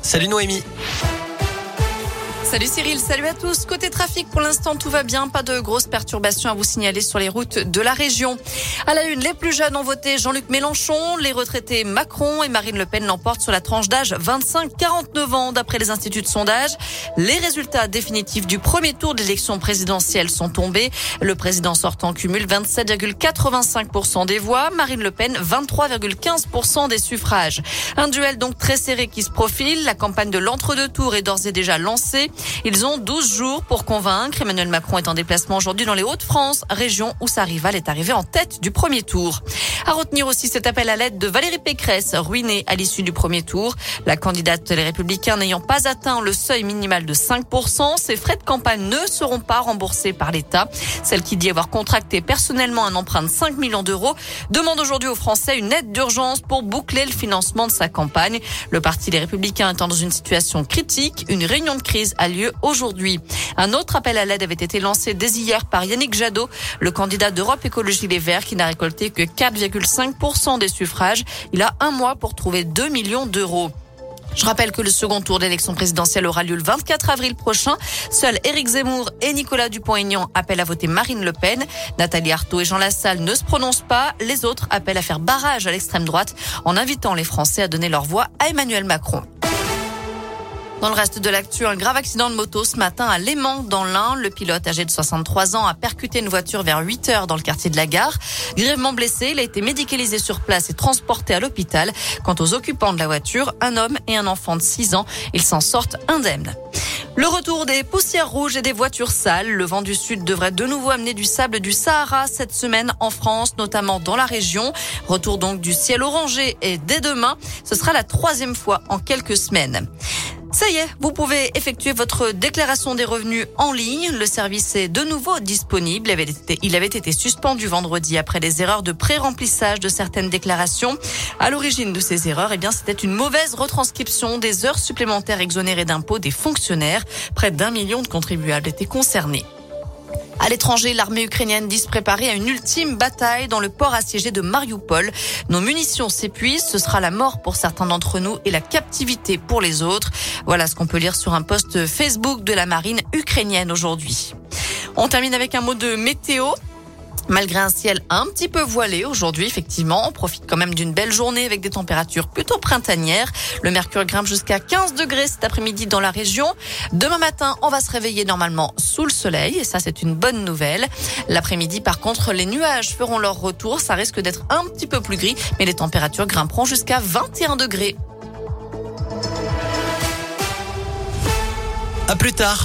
Salut Noémie. Salut Cyril, salut à tous. Côté trafic, pour l'instant, tout va bien. Pas de grosses perturbations à vous signaler sur les routes de la région. À la une, les plus jeunes ont voté Jean-Luc Mélenchon. Les retraités Macron et Marine Le Pen l'emportent sur la tranche d'âge 25-49 ans, d'après les instituts de sondage. Les résultats définitifs du premier tour de l'élection présidentielle sont tombés. Le président sortant cumule 27,85% des voix. Marine Le Pen, 23,15% des suffrages. Un duel donc très serré qui se profile. La campagne de l'entre-deux tours est d'ores et déjà lancée. Ils ont 12 jours pour convaincre. Emmanuel Macron est en déplacement aujourd'hui dans les Hauts-de-France, région où sa rivale est arrivée en tête du premier tour. À retenir aussi cet appel à l'aide de Valérie Pécresse, ruinée à l'issue du premier tour. La candidate des Républicains n'ayant pas atteint le seuil minimal de 5%, ses frais de campagne ne seront pas remboursés par l'État. Celle qui dit avoir contracté personnellement un emprunt de 5 millions d'euros demande aujourd'hui aux Français une aide d'urgence pour boucler le financement de sa campagne. Le parti des Républicains étant dans une situation critique, une réunion de crise a lieu aujourd'hui. Un autre appel à l'aide avait été lancé dès hier par Yannick Jadot, le candidat d'Europe Écologie Les Verts qui n'a récolté que 4,5% des suffrages. Il a un mois pour trouver 2 millions d'euros. Je rappelle que le second tour d'élection présidentielle aura lieu le 24 avril prochain. Seuls Éric Zemmour et Nicolas Dupont-Aignan appellent à voter Marine Le Pen. Nathalie Arthaud et Jean Lassalle ne se prononcent pas. Les autres appellent à faire barrage à l'extrême droite en invitant les Français à donner leur voix à Emmanuel Macron. Dans le reste de l'actu, un grave accident de moto ce matin à Léman, dans l'Ain. Le pilote âgé de 63 ans a percuté une voiture vers 8 heures dans le quartier de la gare. Grièvement blessé, il a été médicalisé sur place et transporté à l'hôpital. Quant aux occupants de la voiture, un homme et un enfant de 6 ans, ils s'en sortent indemnes. Le retour des poussières rouges et des voitures sales. Le vent du sud devrait de nouveau amener du sable du Sahara cette semaine en France, notamment dans la région. Retour donc du ciel orangé et dès demain, ce sera la troisième fois en quelques semaines. Ça y est, vous pouvez effectuer votre déclaration des revenus en ligne. Le service est de nouveau disponible. Il avait été, suspendu vendredi après les erreurs de pré-remplissage de certaines déclarations. À l'origine de ces erreurs, eh bien, c'était une mauvaise retranscription des heures supplémentaires exonérées d'impôts des fonctionnaires. Près d'un million de contribuables étaient concernés. À l'étranger, l'armée ukrainienne dit se préparer à une ultime bataille dans le port assiégé de Mariupol. Nos munitions s'épuisent, ce sera la mort pour certains d'entre nous et la captivité pour les autres. Voilà ce qu'on peut lire sur un post Facebook de la marine ukrainienne aujourd'hui. On termine avec un mot de météo. Malgré un ciel un petit peu voilé aujourd'hui, effectivement, on profite quand même d'une belle journée avec des températures plutôt printanières. Le mercure grimpe jusqu'à 15 degrés cet après-midi dans la région. Demain matin, on va se réveiller normalement sous le soleil et ça, c'est une bonne nouvelle. L'après-midi, par contre, les nuages feront leur retour. Ça risque d'être un petit peu plus gris, mais les températures grimperont jusqu'à 21 degrés. À plus tard.